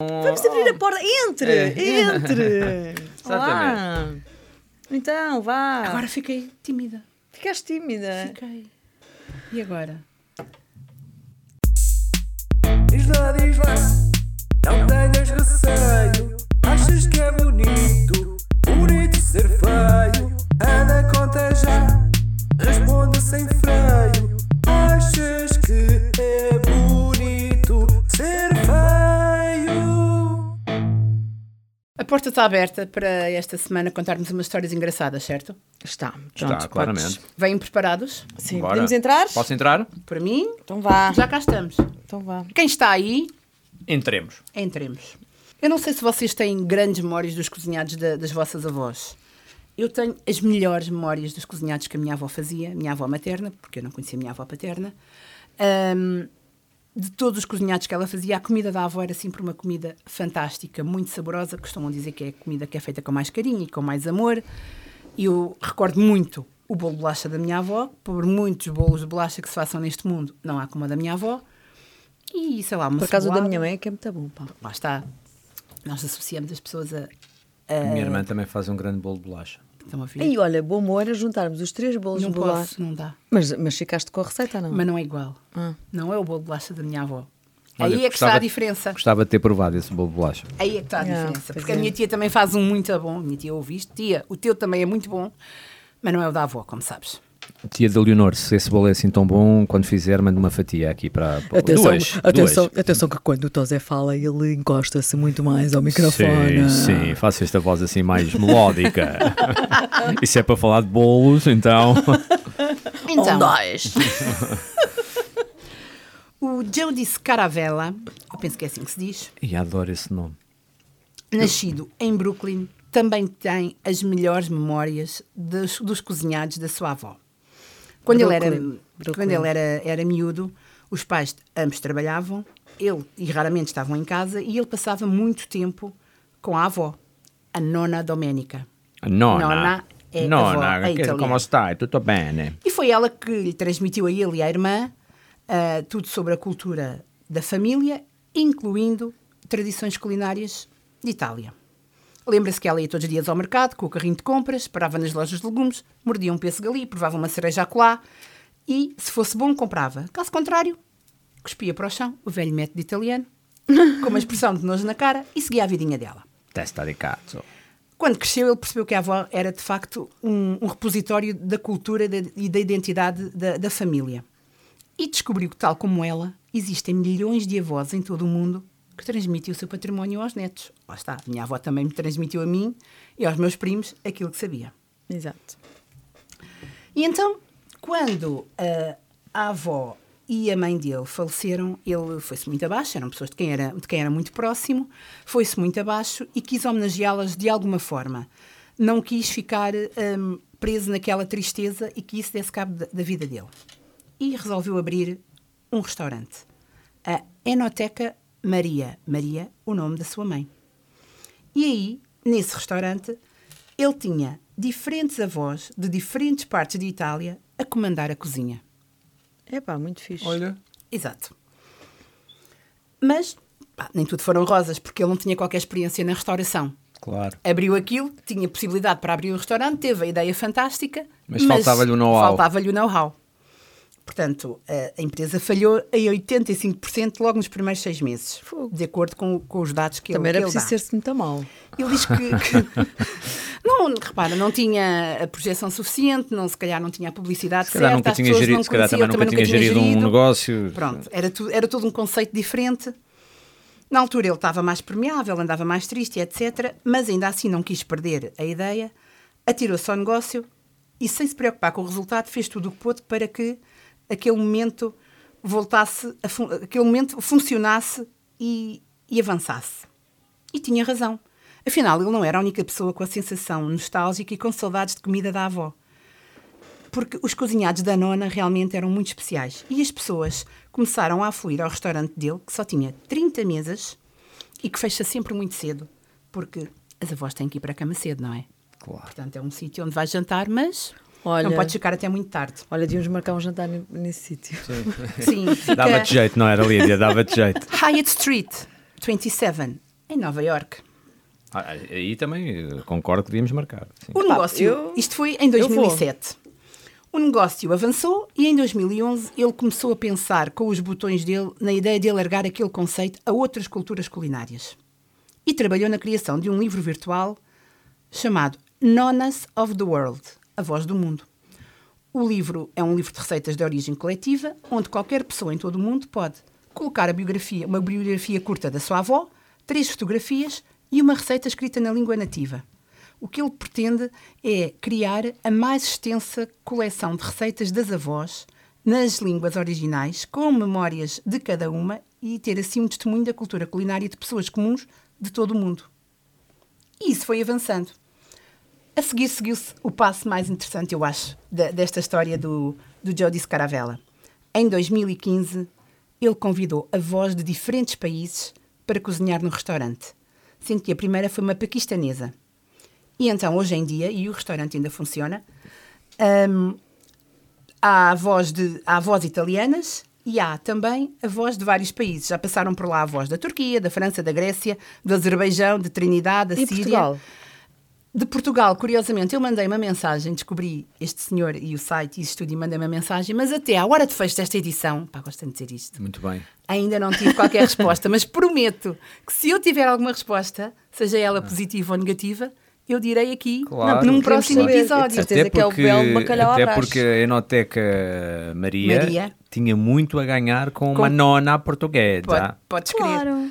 Vamos abrir a porta. Entre! É. Entre! Olá. Então, vá. Agora fiquei tímida. Ficaste tímida. Fiquei. E agora? Diz lá, diz lá, não tenhas receio. Achas que é bonito, bonito ser feio? Anda, conta já, responde sem freio. Achas que é bonito ser feio? A porta está aberta para esta semana contarmos umas histórias engraçadas, certo? Está. Está, Pronto, claramente. Vêm preparados? Sim, Bora. podemos entrar? Posso entrar? Para mim, Então vá. já cá estamos. Então vá. Quem está aí, Entremos. entremos. Eu não sei se vocês têm grandes memórias dos cozinhados da- das vossas avós. Eu tenho as melhores memórias dos cozinhados que a minha avó fazia, minha avó materna, porque eu não conhecia a minha avó paterna. Ahm, de todos os cozinhados que ela fazia, a comida da avó era sempre uma comida fantástica, muito saborosa. Costumam dizer que é a comida que é feita com mais carinho e com mais amor. E eu recordo muito o bolo de bolacha da minha avó. Por muitos bolos de bolacha que se façam neste mundo, não há como a da minha avó. E sei lá, uma Por acaso o da minha mãe é que é muito bom, pá. Lá está. Nós associamos as pessoas a. A a minha irmã também faz um grande bolo de bolacha. Estão a ver? E olha, bom humor era juntarmos os três bolos não de bolacha. posso, não dá. Mas, mas ficaste com a receita, não? Mas não é igual. Ah. Não é o bolo de bolacha da minha avó. Olha, Aí é que está a diferença. Gostava de ter provado esse bolo de bolacha. Aí é que está a diferença. Porque é. a minha tia também faz um muito bom. Minha tia ouviste? Tia, o teu também é muito bom, mas não é o da avó, como sabes. Tia de Leonor, se esse bolo é assim tão bom, quando fizer, manda uma fatia aqui para. para- Atenção, duas, atenção, duas. atenção que quando o Tosé fala, ele encosta-se muito mais ao microfone. Sim, sim, faço esta voz assim mais melódica. Isso é para falar de bolos, então. Então, Um, dois. o Jody Scaravella, eu penso que é assim que se diz, E adoro esse nome. nascido em Brooklyn, também tem as melhores memórias dos, dos cozinhados da sua avó. Quando ele, era, Brooklyn. Brooklyn. quando ele era, era miúdo, os pais ambos trabalhavam, ele e raramente estavam em casa, e ele passava muito tempo com a avó, a nona Domenica. Nona. Nona é avó, Nona, che- italiana. como stai? Tutto bene? E foi ela que lhe transmitiu a ele e à irmã ah, tudo sobre a cultura da família, incluindo tradições culinárias de Itália. Lembra-se que ela ia todos os dias ao mercado com o carrinho de compras, parava nas lojas de legumes, mordia um pêssego ali, provava uma cereja acolá e, se fosse bom, comprava. Caso contrário, cuspia para o chão, o velho método italiano, com uma expressão de nojo na cara e seguia a vidinha dela. Testa de cazzo. Quando cresceu, ele percebeu que a avó era, de facto, um, um repositório da cultura e da identidade da, da família. E descobriu que, tal como ela, existem milhões de avós em todo o mundo que transmitem o seu património aos netos. Lá está, a minha avó também me transmitiu a mim e aos meus primos aquilo que sabia. Exato. E então, quando ah, a avó e a mãe dele faleceram, ele foi-se muito abaixo, eram pessoas de quem era, de quem era muito próximo, foi-se muito abaixo e quis homenageá-las de alguma forma. Não quis ficar hum, preso naquela tristeza e que isso desse cabo da, da vida dele. E resolveu abrir um restaurante. A Enoteca Maria. Maria, o nome da sua mãe. E aí, nesse restaurante, ele tinha diferentes avós de diferentes partes de Itália a comandar a cozinha. É pá, muito fixe. Olha. Exato. Mas pá, nem tudo foram rosas, porque ele não tinha qualquer experiência na restauração. Claro. Abriu aquilo, tinha possibilidade para abrir o restaurante, teve a ideia fantástica, Mas faltava-lhe o know-how. Faltava-lhe o know-how. Portanto, a, empresa falhou em 85% logo nos primeiros seis meses, de acordo com, com os dados que Também ele, era que ele preciso ser-se muito mal. Ele diz que, que- não, repara, não tinha a projeção suficiente, não, se calhar não tinha a publicidade Se certa, nunca as tinha pessoas gerido, não se calhar também conheciam, nunca tinha gerido um negócio. Pronto, era, tu, era todo um conceito diferente. Na altura ele estava mais permeável, andava mais triste, etc. Mas ainda assim não quis perder a ideia, atirou-se ao negócio e, sem se preocupar com o resultado, fez tudo o que pôde para que aquele momento voltasse, a aquele momento funcionasse e, e avançasse. E tinha razão. Afinal, ele não era a única pessoa com a sensação nostálgica e com saudades de comida da avó porque os cozinhados da nona realmente eram muito especiais. E as pessoas começaram a afluir ao restaurante dele, que só tinha 30 mesas e que fecha sempre muito cedo, porque as avós têm que ir para a cama cedo, não é? Claro. Portanto, é um sítio onde vais jantar, mas Olha- não podes ficar até muito tarde. Olha, devíamos marcar um jantar ne- nesse sítio. Sim, fica Dava-te jeito, não era, Lídia? Dava-te jeito. Hyatt Street 27, em Nova York. Ah, aí também eh, concordo que devíamos marcar. sim. O negócio, eu- isto foi em eu vou. 2007. O negócio avançou e em 2011 ele começou a pensar com os botões dele na ideia de alargar aquele conceito a outras culturas culinárias. E trabalhou na criação de um livro virtual chamado Nonas of the World, A Voz do Mundo. O livro é um livro de receitas de origem coletiva, onde qualquer pessoa em todo o mundo pode colocar a biografia, uma biografia curta da sua avó, três fotografias e uma receita escrita na língua nativa. O que ele pretende é criar a mais extensa coleção de receitas das avós nas línguas originais, com memórias de cada uma e ter assim um testemunho da cultura culinária de pessoas comuns de todo o mundo. E isso foi avançando. A seguir seguiu-se o passo mais interessante, eu acho, desta história do, do Jody Scaravella. Em 2015, ele convidou avós de diferentes países para cozinhar no restaurante, sendo que a primeira foi uma paquistanesa. E então, hoje em dia, e o restaurante ainda funciona, hum, há avós, de, há avós italianas e há também avós de vários países. Já passaram por lá avós da Turquia, da França, da Grécia, do Azerbaijão, de Trinidade, da E Síria. Portugal? De Portugal, curiosamente, eu mandei uma mensagem, descobri este senhor e o site e o estúdio e mandei uma mensagem, mas até à hora de fecho desta edição, pá, gosto de dizer isto, Muito bem. ainda não tive qualquer resposta, mas prometo que se eu tiver alguma resposta, seja ela positiva ou negativa, eu direi aqui Claro. num próximo saber. episódio. De certeza que é o belo bacalhau à até porque a Enoteca Maria, Maria. tinha muito a ganhar com, Com- uma nona portuguesa. Pode, podes crer. Claro.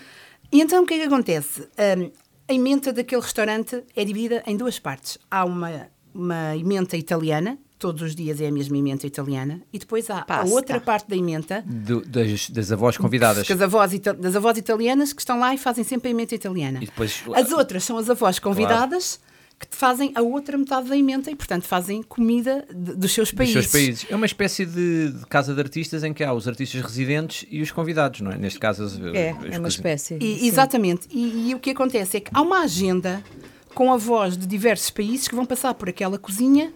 E então o que é que acontece? Hum, a emenda daquele restaurante é dividida em duas partes. Há uma, uma emenda italiana, todos os dias é a mesma emenda italiana, e depois há a outra parte da emenda Do- das, das avós convidadas. que as avós das avós italianas que estão lá e fazem sempre a emenda italiana. E depois- As outras são as avós convidadas que te fazem a outra metade da emenda e, portanto, fazem comida de- dos seus Dos países. seus países. É uma espécie de, de casa de artistas em que há os artistas residentes e os convidados, não é? Neste caso, as- É, os é uma espécie. E- exatamente. E, e o que acontece é que há uma agenda com avós de diversos países que vão passar por aquela cozinha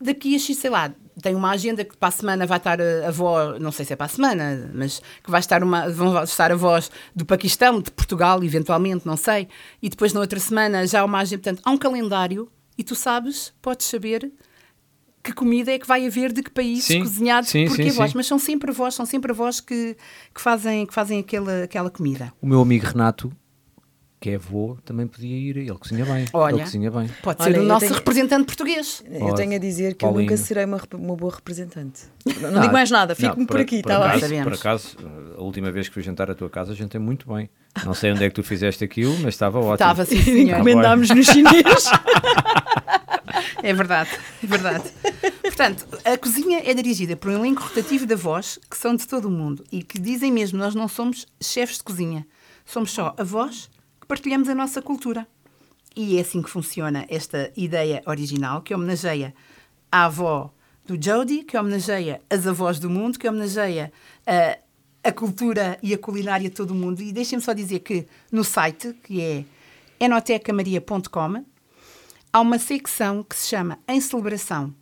daqui a X, sei lá, tem uma agenda que para a semana vai estar a avó, não sei se é para a semana, mas que vai estar uma, vão estar avós do Paquistão, de Portugal, eventualmente, não sei. E depois na outra semana já há uma agenda, portanto, há um calendário e tu sabes, podes saber que comida é que vai haver de que país Sim, cozinhado sim, por que sim, avós, sim. mas são sempre avós, são sempre avós que, que fazem, que fazem aquela, aquela comida. O meu amigo Renato, que é avô, também podia ir. Ele cozinha bem. Olha. Ele cozinha bem. Pode Olha, ser o eu nosso tenho- representante português. Eu Pode. tenho a dizer que eu Paulinho. nunca serei uma, uma boa representante. Não, Não, digo mais nada, fico-me por, aqui, está bem? Sabemos. Por acaso, a última vez que fui jantar à tua casa, jantei muito bem. Não sei onde é que tu fizeste aquilo, mas estava ótimo. Estava sim, senhor. Encomendámos no chinês. É verdade, é verdade. Portanto, a cozinha é dirigida por um elenco rotativo de avós que são de todo o mundo e que dizem mesmo: nós não somos chefes de cozinha, somos só avós partilhamos a nossa cultura. E é assim que funciona esta ideia original que homenageia a avó do Jody, que homenageia as avós do mundo, que homenageia a, a cultura e a culinária de todo o mundo. E deixem-me só dizer que no site, que é enotecamaria.com, há uma secção que se chama Em Celebração.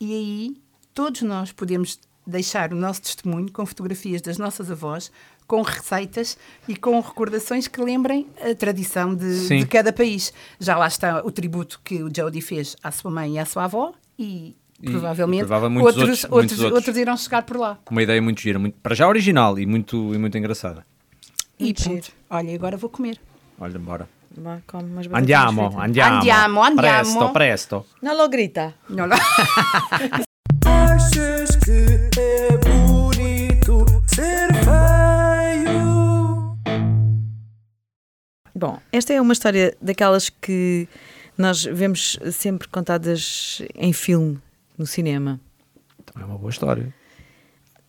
E aí todos nós podemos deixar o nosso testemunho com fotografias das nossas avós, com receitas e com recordações que lembrem a tradição de, de cada país. Já lá está o tributo que o Jody fez à sua mãe e à sua avó e, provavelmente e outros, outros- outros, outros. outros irão chegar por lá. Uma ideia muito gira, muito, para já original e muito, e muito engraçada. E pronto. giro. Olha, agora vou comer. Olha, bora. Andiamo, andiamo. Andiamo, andiamo. Presto, presto. Não logo grita. Olha lá. Bom, esta é uma história daquelas que nós vemos sempre contadas em filme, no cinema. Então é uma boa história.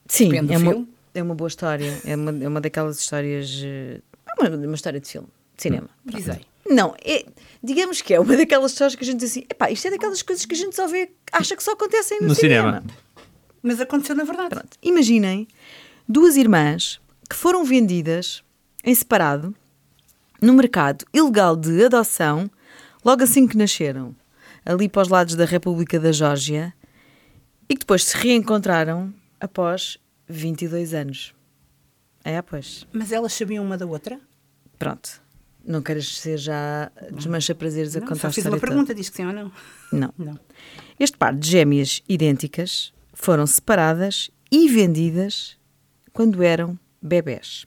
Sim, Depende é uma, filme. é uma boa história. É uma, é uma daquelas histórias. eh, É uma, uma história de filme, de cinema. Dizei. Não, é, digamos que é uma daquelas histórias que a gente diz assim: epá, isto é daquelas coisas que a gente só vê, acha que só acontecem no, No cinema. Mas aconteceu na verdade. Pronto. Imaginem duas irmãs que foram vendidas em separado no mercado ilegal de adoção logo assim que nasceram, ali para os lados da República da Geórgia, e que depois se reencontraram após 22 anos. É, pois. Mas elas sabiam uma da outra? Pronto. Não queres ser já desmancha prazeres a Não, contar só a fiz história uma pergunta, diz que sim ou não. Não. Não. Este par de gêmeas idênticas foram separadas e vendidas quando eram bebés.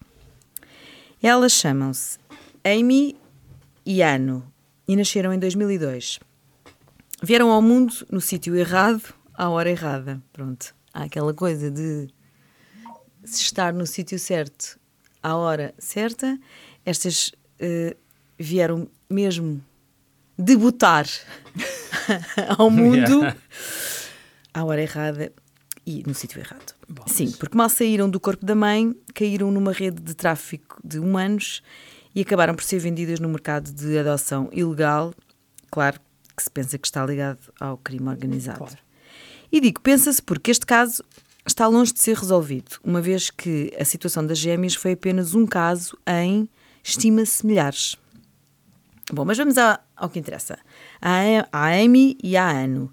Elas chamam-se Amy e Ano e nasceram em 2002. Vieram ao mundo no sítio errado, à hora errada. Pronto. Há aquela coisa de se estar no sítio certo à hora certa. Estas eh, vieram mesmo debutar ao mundo à hora errada e no sítio errado. Sim, porque mal saíram do corpo da mãe, caíram numa rede de tráfico de humanos e acabaram por ser vendidas no mercado de adoção ilegal. Claro que se pensa que está ligado ao crime organizado. Claro. E digo, pensa-se porque este caso está longe de ser resolvido, uma vez que a situação das gêmeas foi apenas um caso em, estima-se, milhares. Bom, mas vamos ao que interessa. A, a Amy e a Ano.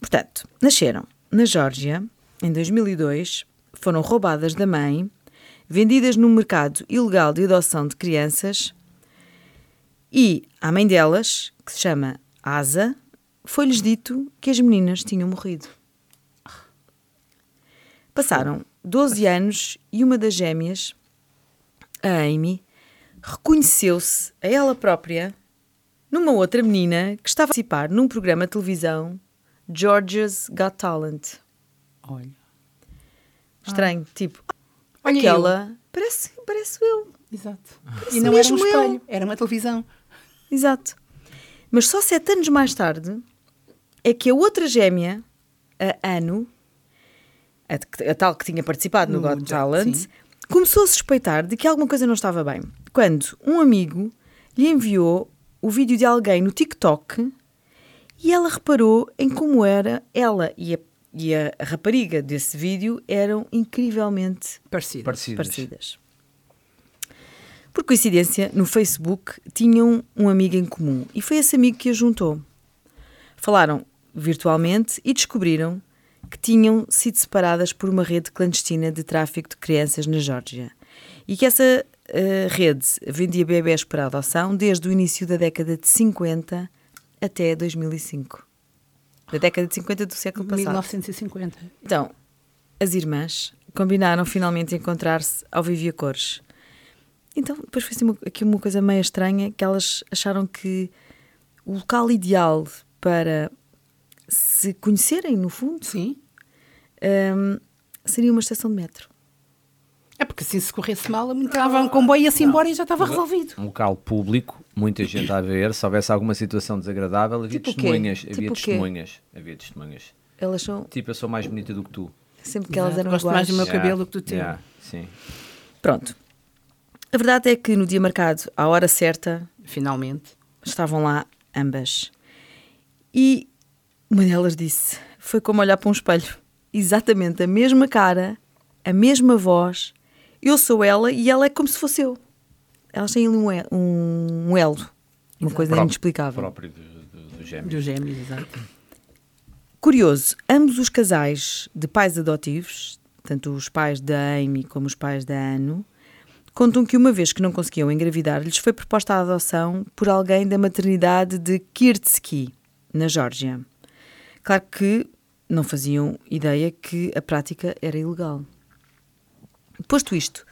Portanto, nasceram na Geórgia em 2002, foram roubadas da mãe, vendidas no mercado ilegal de adoção de crianças e à mãe delas, que se chama Asa, foi-lhes dito que as meninas tinham morrido. Passaram 12 anos e uma das gêmeas, a Amy, reconheceu-se a ela própria numa outra menina que estava a participar num programa de televisão, Georgia's Got Talent. Olha. Estranho, tipo, Olha aquela parece, parece eu. Exato. Parece E não era um mesmo eu. espelho, era uma televisão. Exato. Mas só sete anos mais tarde é que a outra gêmea, a Ano, a, a tal que tinha participado no, No Got Got- Talent, sim. começou a suspeitar de que alguma coisa não estava bem. Quando um amigo lhe enviou o vídeo de alguém no TikTok e ela reparou em como era ela e a, e a rapariga desse vídeo eram incrivelmente Parecido. Parecidas. parecidas. Por coincidência, no Facebook tinham um amigo em comum e foi esse amigo que a juntou. Falaram virtualmente e descobriram que tinham sido separadas por uma rede clandestina de tráfico de crianças na Geórgia e que essa eh, rede vendia bebés para adoção desde o início da década de 50 até 2005. Da década de 50 do século passado. 1950. Então, as irmãs combinaram finalmente encontrar-se ao Vivia Cores. Então, depois foi assim aqui uma coisa meio estranha, que elas acharam que o local ideal para se conhecerem, no fundo, Sim. hum, seria uma estação de metro. É porque assim se corresse mal, entrava um comboio e ia-se embora e já estava resolvido. Um local público, muita gente a ver. Se houvesse alguma situação desagradável, havia Tipo testemunhas. Tipo havia testemunhas. Havia testemunhas. Elas são, Tipo, eu sou mais bonita do que tu. sempre que elas Exato, eram gosto iguais. mais do meu Yeah, cabelo do que do teu. yeah, sim. Pronto. A verdade é que no dia marcado, à hora certa, Finalmente. estavam lá ambas. E uma delas disse: Foi como olhar para um espelho. Exatamente a mesma cara, a mesma voz. Eu sou ela e ela é como se fosse eu. Elas têm ali um um, um elo. Uma coisa Pró- inexplicável. Próprio do, do, do gêmeo. Dos gêmeos, exato. Curioso, ambos os casais de pais adotivos, tanto os pais da Amy como os pais da Ano, contam que uma vez que não conseguiam engravidar, lhes foi proposta a adoção por alguém da maternidade de Kirtsky, na Geórgia. Claro que não faziam ideia que a prática era ilegal. Posto isto,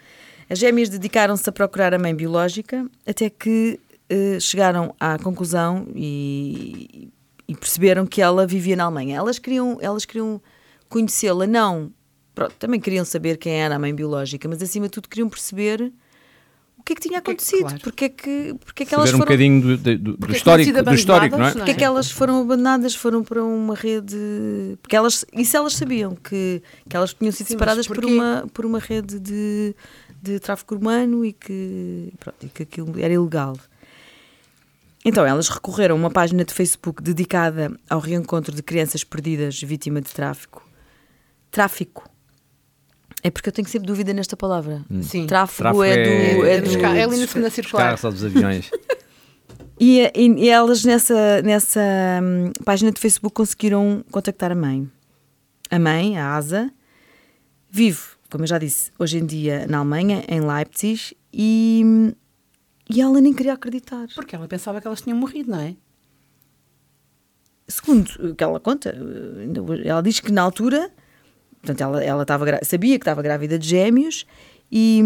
as gêmeas dedicaram-se a procurar a mãe biológica até que eh, chegaram à conclusão e, e perceberam que ela vivia na Alemanha. Elas queriam, elas queriam conhecê-la, não. Pronto, também queriam saber quem era a mãe biológica, mas acima de tudo queriam perceber o que é que tinha é acontecido, claro. porque é que, porque é que elas Saber um foram bocadinho do, do- do Porque histórico, tinham sido do histórico, não é? abandonadas, porque é que elas foram abandonadas, foram para uma rede. Porque elas. Isso elas sabiam, que, que elas tinham sido Sim, separadas por uma, por uma rede de, de tráfico humano e que, pronto, e que aquilo era ilegal. Então, elas recorreram a uma página de Facebook dedicada ao reencontro de crianças perdidas vítimas de tráfico. Tráfico. É porque eu tenho sempre dúvida nesta palavra. Sim. Tráfego, Tráfego é do. é- É É dos do- carros, é ali na segunda Os circular. carros ou dos aviões. E, e- e elas nessa, nessa hum, página de Facebook conseguiram contactar a mãe. A mãe, a Asa, vive, como eu já disse, hoje em dia na Alemanha, em Leipzig, e, E ela nem queria acreditar. Porque ela pensava que elas tinham morrido, não é? Segundo o que ela conta, ela diz que na altura, portanto, ela, ela estava sabia que estava grávida de gêmeos e,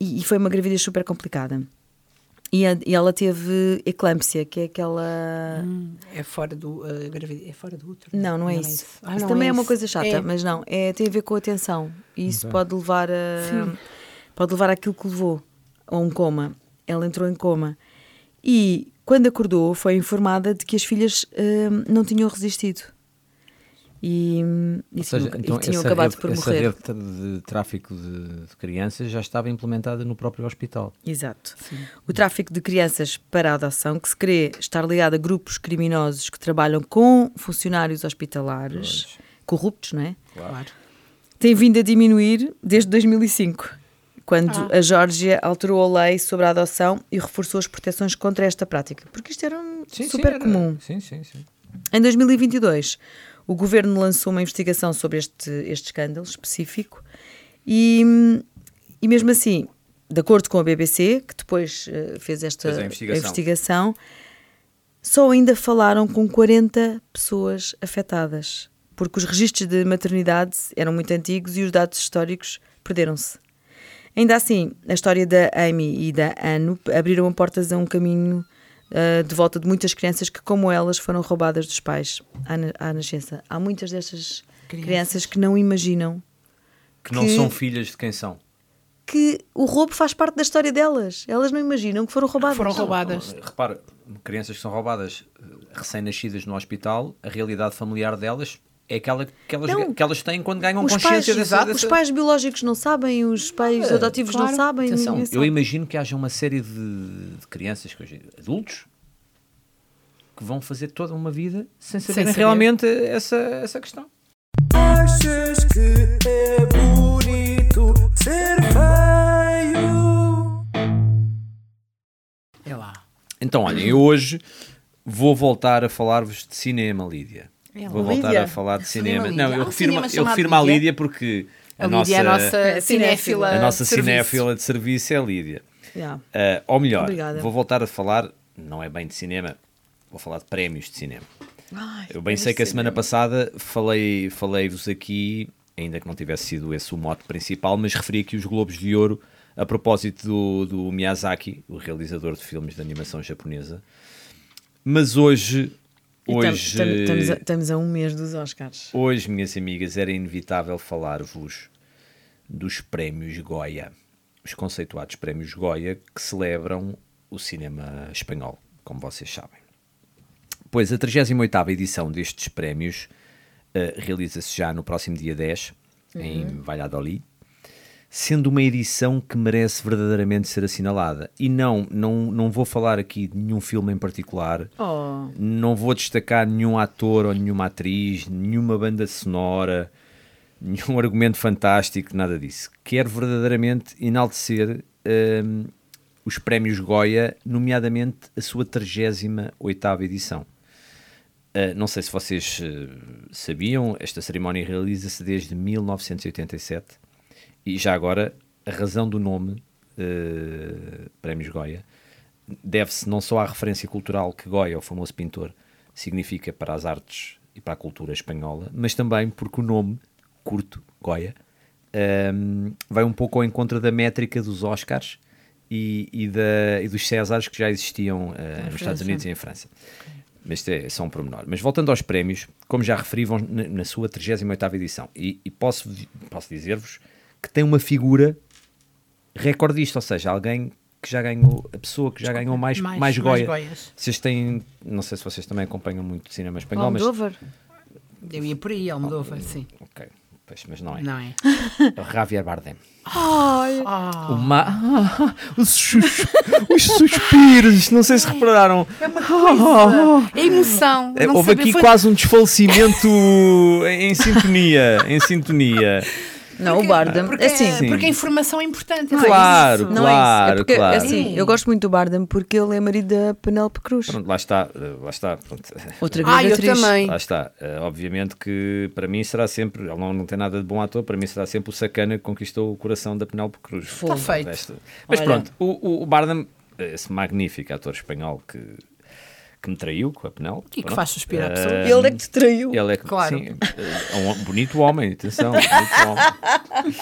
e foi uma gravidez super complicada. E, a- e ela teve eclâmpsia, que é aquela. É fora do uh, gravidez, é fora do útero. Não, não é isso. Ah, isso não também é, uma isso. coisa chata, É. mas não, é, tem a ver com a tensão. E isso pode levar a. Pode levar àquilo que levou a um coma. Ela entrou em coma. E quando acordou, foi informada de que as filhas hum, não tinham resistido. E, Ou seja, tinham, então e tinham essa acabado rede, por essa morrer. rede de tráfico de, de crianças já estava implementada no próprio hospital. Exato. O tráfico de crianças para a adoção, que se crê estar ligado a grupos criminosos que trabalham com funcionários hospitalares, corruptos, não é? Claro. tem vindo a diminuir desde 2005, quando a Geórgia alterou a lei sobre a adoção e reforçou as proteções contra esta prática, porque isto era um super comum. Sim, sim, sim. Em 2022, o governo lançou uma investigação sobre este, este escândalo específico e, e mesmo assim, de acordo com a BBC, que depois eh, fez esta Fez investigação. investigação, só ainda falaram com 40 pessoas afetadas, porque os registros de maternidade eram muito antigos e os dados históricos perderam-se. Ainda assim, a história da Amy e da Anu abriram portas a um caminho ah, de volta de muitas crianças que, como elas, foram roubadas dos pais à, na- à nascença. Há muitas destas crianças. Crianças. que não imaginam Que não Que- são filhas de quem são. que o roubo faz parte da história delas. Elas não imaginam que foram roubadas. Foram roubadas. Repara, crianças que são roubadas eh, recém-nascidas no hospital, a realidade familiar delas é aquela que elas, Não. que elas têm quando ganham Os pais, consciência dessa, os dessa- pais biológicos não sabem, os pais adotivos não claro. sabem. Atenção, eu sabe. imagino que haja uma série de, de crianças, que hoje, adultos, que vão fazer toda uma vida sem saberem saber. realmente essa, essa questão. Achas que é bonito ser feio? É lá. Então, olhem, eu hoje vou voltar a falar-vos de cinema, Lídia. É, vou voltar Lídia? a falar de Cinema. Não, eu refiro-me cinema eu refiro-me à Lídia? Porque a, A nossa, Lídia é a nossa É, cinéfila. a nossa de serviço. cinéfila de serviço é a Lídia. Yeah. Ah, ou melhor, Obrigada. vou voltar a falar, não é bem de cinema, vou falar de prémios de cinema. Ai, Eu bem sei que a semana passada falei- falei-vos aqui, ainda que não tivesse sido esse o mote principal, mas referi aqui os Globos de Ouro a propósito do, do Miyazaki, o realizador de filmes de animação japonesa. Mas hoje, hoje, tam- estamos, a, estamos a um mês dos Oscars. hoje, minhas amigas, era inevitável falar-vos dos prémios Goya, os conceituados prémios Goya que celebram o cinema espanhol, como vocês sabem. Pois a 38ª edição destes prémios eh, realiza-se já no próximo dia 10, em Valladolid, sendo uma edição que merece verdadeiramente ser assinalada. E não, não, não vou falar aqui de nenhum filme em particular, Oh, não vou destacar nenhum ator ou nenhuma atriz, nenhuma banda sonora, nenhum argumento fantástico, nada disso. Quero verdadeiramente enaltecer hum, os prémios Goya, nomeadamente a sua 38ª edição. Uh, não sei se vocês uh, sabiam, esta cerimónia realiza-se desde 1987 e já agora a razão do nome uh, Prémios Goya deve-se não só à referência cultural que Goya, o famoso pintor, significa para as artes e para a cultura espanhola, mas também porque o nome curto, Goya, um, vai um pouco ao encontro da métrica dos Oscars e, e, da, e dos Césares que já existiam uh, nos Estados França. Unidos e em França. Mas isto é só um pormenor. Mas voltando aos prémios, como já referi, vão na, na sua 38ª edição. E, e posso, posso dizer-vos que tem uma figura recordista, ou seja, alguém que já ganhou, a pessoa que já ganhou mais, mais, Mais- Goya. mais Goias. Vocês têm, não sei se vocês também acompanham muito cinema espanhol, mas... Almodóvar. Eu ia por aí, Almodóvar, sim. Ok, pois, mas não é. Não é? É o Javier Bardem. Ah, Uma... os, sus- os suspiros, não sei se repararam. é uma coisa. É emoção. É, não Houve saber- aqui foi- quase um desfalecimento em sintonia, em sintonia. Não, o Bardem. Porque, assim, Sim. porque a informação é importante. não é Claro, isso? Não é isso. claro, É porque, claro. assim, eu gosto muito do Bardem porque ele é marido da Penélope Cruz. Pronto, lá está, eh, lá está. Pronto. Outra grande Ah, eu atriz. também. Lá está. Eh, obviamente que para mim será sempre, ele não, não tem nada de bom ator, para mim será sempre o sacana que conquistou o coração da Penélope Cruz. Está feito. Mas Olha. pronto, o, o, o Bardem esse magnífico ator espanhol que, que me traiu com a Penélope. E que faz suspirar a pessoa. Ah, Ele é que te traiu. Ele é que, Claro. sim, é um bonito homem, atenção, bonito homem.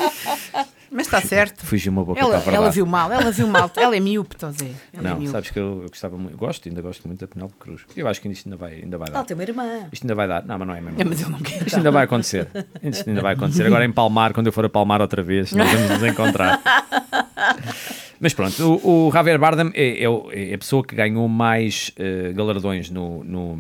Mas está certo. Fugiu uma boca Ela, para a verdade. ela viu mal, ela viu mal. Ela é miúpe, estou a dizer. Ela é Não, miúpe. sabes que eu, eu gostava muito, gosto, ainda gosto muito da Penélope Cruz. Eu acho que isto ainda vai, ainda vai dar. Ela tem uma irmã. Isto ainda vai dar. Não, mas não é mesmo. É, mas ele não quer. Isto ainda vai acontecer. Isto ainda vai acontecer. Agora em Palmar, quando eu for a Palmar outra vez, nós vamos nos encontrar. Mas pronto, o, o Javier Bardem é, é o- é a pessoa que ganhou mais eh, galardões no, no-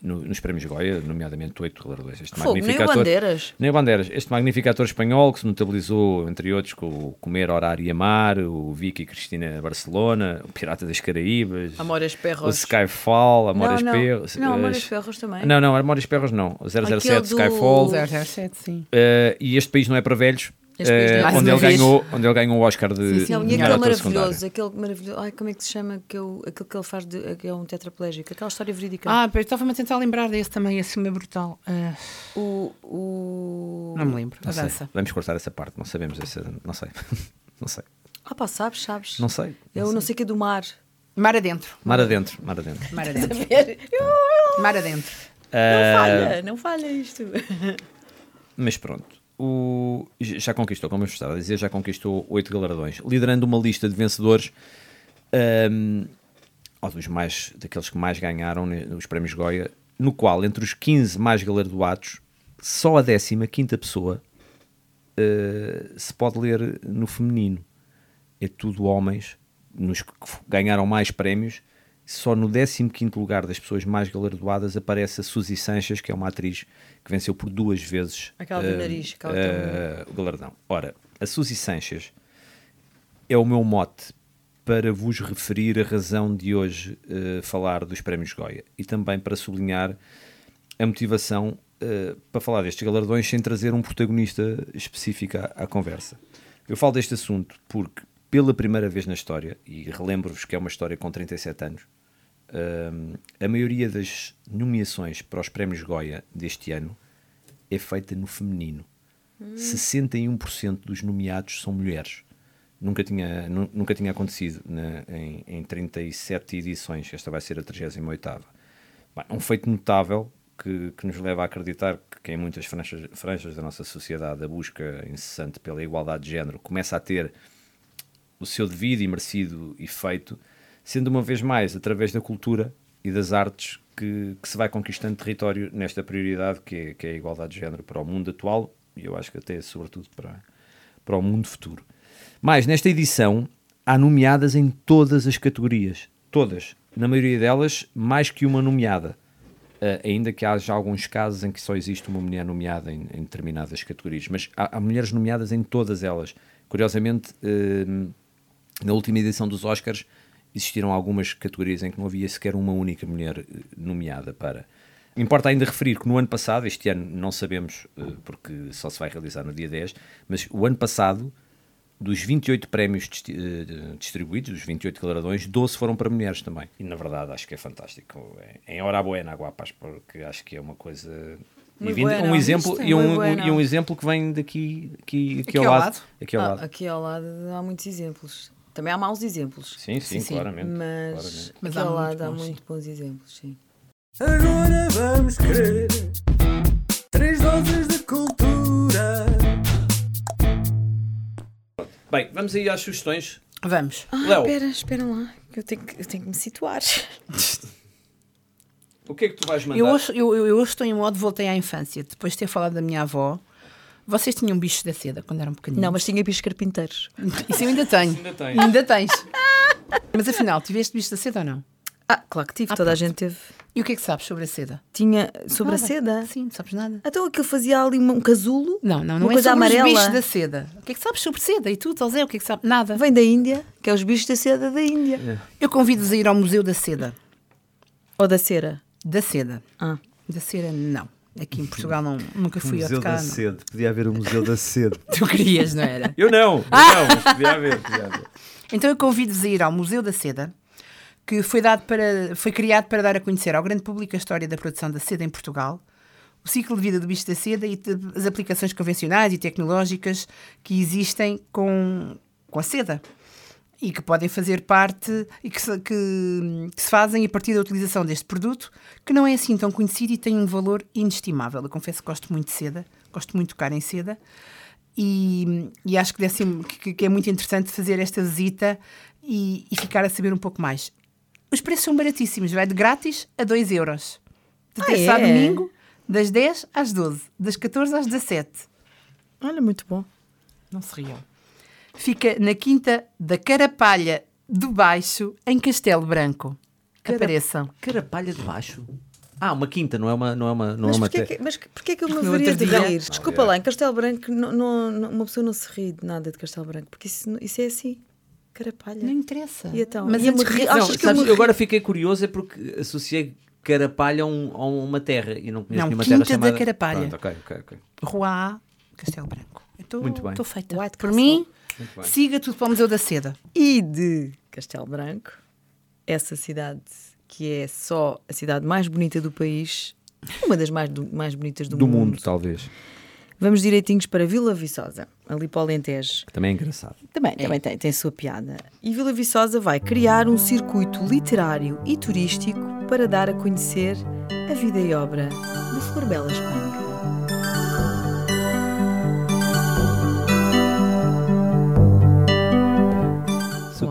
no- nos prémios Goya, nomeadamente oito galardões. Este Fogo, nem magnífico o ator- Bandeiras. nem o Bandeiras. Este magnífico ator espanhol que se notabilizou, entre outros, com o Comer, Orar e Amar, o Vicky Cristina Barcelona, o Pirata das Caraíbas, Amores o Perros. Skyfall, Amores não, não. Perros. Não, Amores Perros também. Não, não, Amores Perros não. O 007 Aquele do- Skyfall. 007, sim. eh, e Este País Não é para Velhos. Não é eh, onde, ele ganhou, onde ele ganhou o Oscar de Sim, sim. Não, e melhor aquele ator secundário. maravilhoso, aquele maravilhoso. Ai, como é que se chama? Que eu, aquele que ele faz, de, que é um tetraplégico, aquela história verídica. Ah, eu estava-me a tentar lembrar desse também, esse filme é brutal. Ah, O, o... não me lembro. A Não sei. dança. Vamos cortar essa parte, não sabemos essa. Não sei. não sei. Ah, pá, sabes, sabes. Não sei. Eu não sei o que é do mar. Mar adentro. Mar adentro, mar adentro. Mar adentro. não Mar adentro. Eh, falha, não falha isto. Mas pronto, o, já conquistou, como eu estava a dizer, já conquistou oito galardões, liderando uma lista de vencedores, ahm, ou dos mais, daqueles que mais ganharam nos prémios Goya, no qual, entre os 15 mais galardoados, só a 15 pessoa eh, se pode ler no feminino. É tudo homens, nos que ganharam mais prémios. Só no 15 lugar das pessoas mais galardoadas aparece a Suzy Sanches, que é uma atriz que venceu por duas vezes Aquela do eh, nariz, aquela eh, o galardão. Ora, a Suzy Sanches é o meu mote para vos referir a razão de hoje eh, falar dos prémios Goya e também para sublinhar a motivação eh, para falar destes galardões sem trazer um protagonista específico à, à conversa. Eu falo deste assunto porque, pela primeira vez na história, e relembro-vos que é uma história com 37 anos, hum, a maioria das nomeações para os prémios Goya deste ano é feita no feminino. 61% dos nomeados são mulheres. Nunca tinha, nu- nunca tinha acontecido na- em, em 37 edições. Esta vai ser a 38ª. Bem, um feito notável que, que nos leva a acreditar que, que em muitas franjas, franjas da nossa sociedade a busca incessante pela igualdade de género começa a ter o seu devido e merecido efeito, sendo uma vez mais através da cultura e das artes que, que se vai conquistando território nesta prioridade que é, que é a igualdade de género para o mundo atual e eu acho que até sobretudo para, para o mundo futuro. Mas nesta edição há nomeadas em todas as categorias, todas, na maioria delas mais que uma nomeada. Uh, ainda que haja alguns casos em que só existe uma mulher nomeada em, em determinadas categorias, mas há, há mulheres nomeadas em todas elas. Curiosamente, uh, na última edição dos Oscars existiram algumas categorias em que não havia sequer uma única mulher uh, nomeada para. Importa ainda referir que no ano passado, este ano não sabemos uh, porque só se vai realizar no dia 10, mas o ano passado, dos 28 prémios eh, distribuídos, dos 28 galardões, 12 foram para mulheres também. E na verdade acho que é fantástico. É, em hora buena, Aguapas, porque acho que é uma coisa. E vindo- buena, um exemplo é e um, buena. e um exemplo que vem daqui aqui, aqui, Aqui ao ao lado. lado. Aqui ao Ah, lado. aqui ao lado há muitos exemplos. Também há maus exemplos. Sim, sim, Sim, sim. claramente. Mas, claramente. Mas há ao muito lado há bons, sim. muito bons exemplos, sim. Agora vamos querer três doses de cultura. Bem, vamos aí às sugestões. Vamos. Ah, Léo. espera, espera lá. que Eu tenho, que, eu tenho que me situar. O que é que tu vais mandar? Eu hoje, eu, eu, eu hoje estou em modo voltei à infância. Depois de ter falado da minha avó, vocês tinham bichos da seda quando eram pequeninos? Não, mas tinha bichos carpinteiros. Isso eu ainda tenho. Ainda tens. Ainda tens. Mas afinal, tiveste bicho da seda ou não? Ah, claro que tive, Ah, toda a pronto. gente teve. E o que é que sabes sobre a seda? Tinha sobre a Nada. seda. Sim, não sabes nada. Então aquilo fazia ali um casulo. Não, não, Uma não é coisa sobre amarela. os bichos da seda. O que é que sabes sobre seda? E tu, Zé, o que é que sabes? Nada. Vem da Índia, que é os bichos da seda da Índia. Eu convido-vos a ir ao Museu da Seda. Ou da cera. Da seda. Ah. Da cera, não. Aqui em Portugal não, nunca fui a tocar. não. Sede. Podia haver o Museu da Sede. Tu querias, não era? Eu não, eu não, mas podia haver, podia haver. Então eu convido-vos a ir ao Museu da Seda, que foi, dado para, foi criado para dar a conhecer ao grande público a história da produção da seda em Portugal, o ciclo de vida do bicho da seda e as aplicações convencionais e tecnológicas que existem com, com a seda. E que podem fazer parte e que se, que- que se fazem a partir da utilização deste produto, que não é assim tão conhecido e tem um valor inestimável. Eu confesso que gosto muito de seda, gosto muito de tocar em seda e, e acho que, deve ser- que- que é muito interessante fazer esta visita e, e ficar a saber um pouco mais. Os preços são baratíssimos, vai de grátis a 2 euros. De Ah, terça a é? domingo, das 10 às 12, das 14 às 17. Olha, muito bom. Não se riam. Fica na Quinta da Carapalha do Baixo, em Castelo Branco. Cara- Apareçam. Carapalha de baixo. Ah, uma quinta, não é uma, não é uma, não Mas é uma porquê, te- que, mas porquê que eu me haveria outro de rir? Desculpa Ah, lá, em Castelo Branco não, não- uma pessoa não se ri de nada de Castelo Branco, porque isso, isso é assim. Carapalha. Não interessa. E então? Mas de rir- rir- achas Não, que eu sabes, me eu agora ri? fiquei curioso é porque associei Carapalha a, um- a uma terra e não conheço Não, nenhuma Quinta terra da chamada... Carapalha. Pronto, ok, ok, ok. Rua Castelo Branco. Estou, Muito bem. Estou feita. White Por Castle. mim. Siga tudo para o Museu da Seda. E de Castelo Branco, essa cidade que é só a cidade mais bonita do país, uma das mais, do- mais bonitas do, Do mundo, talvez. Vamos direitinhos para Vila Viçosa, ali para o Alentejo. Que também é engraçado. Também, também tem, tem a sua piada. E Vila Viçosa vai criar um circuito literário e turístico para dar a conhecer a vida e obra de Flor Bela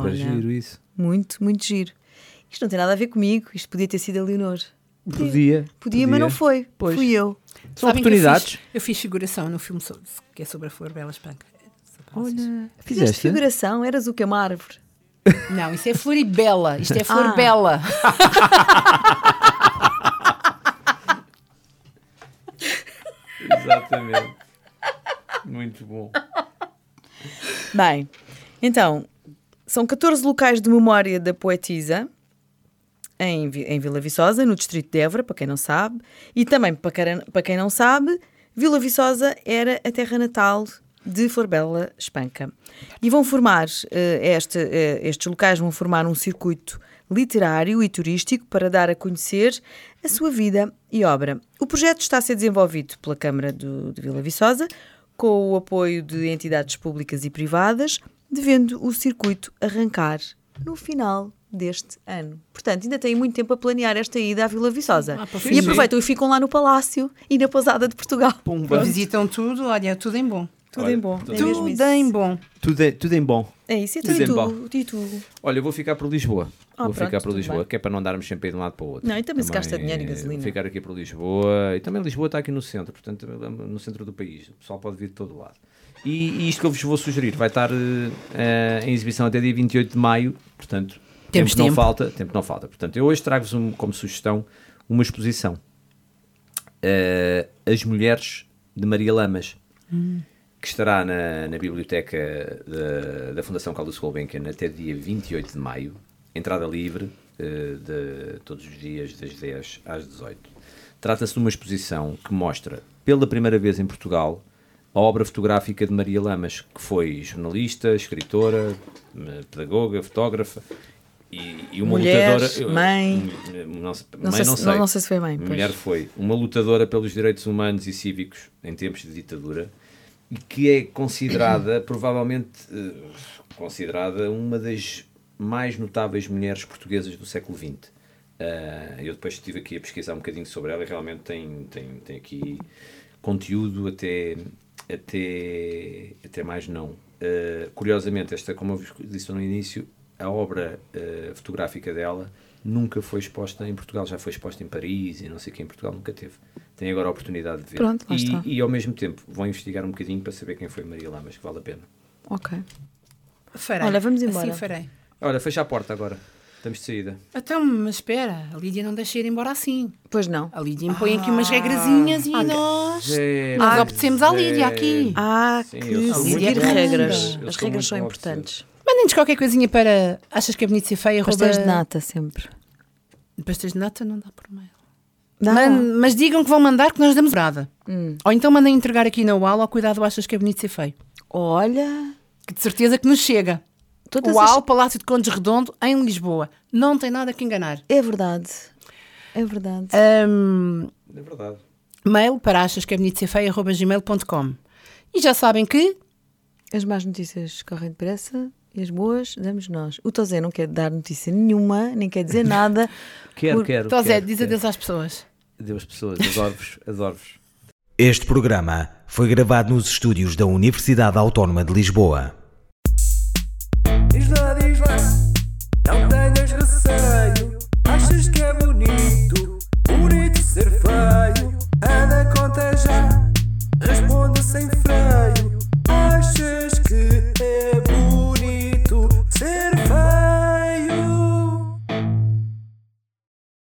Super Olha. giro isso. Muito, muito giro. Isto não tem nada a ver comigo, isto podia ter sido a Leonor. Podia. Podia, mas não foi. Pois. Fui eu. São Sabem que eu oportunidades. fiz- Eu fiz, figuração no filme sobre, que é sobre a Flor Bela Espanca. Olha, Fizeste fizeste? figuração, eras o que? Uma árvore. Não, isso é Floribela. Isto é Flor Ah. Bela. Exatamente. Muito bom. Bem, então, são 14 locais de memória da poetisa em, em Vila Viçosa, no distrito de Évora, para quem não sabe, e também para quem, não sabe, Vila Viçosa era a terra natal de Florbela Espanca. E vão formar, eh, este, eh, estes locais vão formar um circuito literário e turístico para dar a conhecer a sua vida e obra. O projeto está a ser desenvolvido pela Câmara do- de Vila Viçosa, com o apoio de entidades públicas e privadas, devendo o circuito arrancar no final deste ano. Portanto, ainda têm muito tempo a planear esta ida à Vila Viçosa. Ah, para e aproveitam e ficam lá no Palácio e na Pousada de Portugal. Pumba. Visitam tudo, olha, tudo em bom. Tudo Olha, em bom. tudo é tudo em bom. Tudo, é, tudo em bom. É isso, e tu, Tudo e em bom. e tu? Olha, eu vou ficar por Lisboa. Ah, vou pronto, ficar por tudo Lisboa, bem. que é para não andarmos sempre de um lado para o outro. Não, e também se gasta dinheiro e gasolina. Vou ficar aqui por Lisboa. E também Lisboa está aqui no centro, portanto, no centro do país. O pessoal pode vir de todo lado. E, e isto que eu vos vou sugerir vai estar eh, em exibição até dia 28 de maio, portanto, Temos tempo não tempo. falta. Tempo não falta. Portanto, eu hoje trago-vos um- como sugestão uma exposição. Eh, As Mulheres de Maria Lamas. que estará na, na biblioteca da, da Fundação Carlos Gulbenkian até dia 28 de maio, entrada livre eh, de todos os dias das 10 às 18. Trata-se de uma exposição que mostra pela primeira vez em Portugal a obra fotográfica de Maria Lamas, que foi jornalista, escritora, eh, pedagoga, fotógrafa e, e uma Mulher, lutadora. mãe. Eh, Não, mãe sei não se- sei. não- não sei se foi mãe, pois. Mulher foi uma lutadora pelos direitos humanos e cívicos em tempos de ditadura e que é considerada, provavelmente eh, considerada uma das mais notáveis mulheres portuguesas do século XX. Eh, eu depois estive aqui a pesquisar um bocadinho sobre ela e realmente tem, tem, tem aqui conteúdo até, até, até mais não. Eh, curiosamente, esta, como eu vos disse no início, a obra eh, fotográfica dela nunca foi exposta em Portugal, já foi exposta em Paris e não sei o que em Portugal nunca teve. Tem agora a oportunidade de ver. Pronto, lá e, está. e ao mesmo tempo vão investigar um bocadinho para saber quem foi Maria Lamas, que vale a pena. Ok. Farei. Olha, vamos embora. Assim farei. Olha, fecha a porta agora. Estamos de saída. Então, mas espera, a Lídia não deixa ir embora assim. Pois não. A Lídia impõe aqui umas regrazinhas e nós, Zé, nós obedecemos à Lídia aqui. Sim, que seguir regras. Eu As regras são importantes. Mandem-nos qualquer coisinha para achas que é bonito ser feia? Pastéis de arroba- nata sempre. Pastéis de nata não dá por mail. Dá. Man- mas digam que vão mandar que nós damos brada. Hum. Ou então mandem entregar aqui na UAL ao cuidado achas que é bonito ser feio. Olha, Que de certeza que nos chega. Todas UAL, as... Palácio de Condes Redondo, em Lisboa. Não tem nada que enganar. É verdade. É verdade. Ahm, É verdade. mail para achas que é bonito ser feio, gmail.com. E já sabem que As más notícias correm depressa e as boas damos nós. O Tosé não quer dar notícia nenhuma, nem quer dizer nada. Quero, Por- quero. Então, Zé, quero, diz quero. adeus às pessoas. Adeus, pessoas. Adoro-vos. Adoro-vos. Este programa foi gravado nos estúdios da Universidade Autónoma de Lisboa. eh, eh.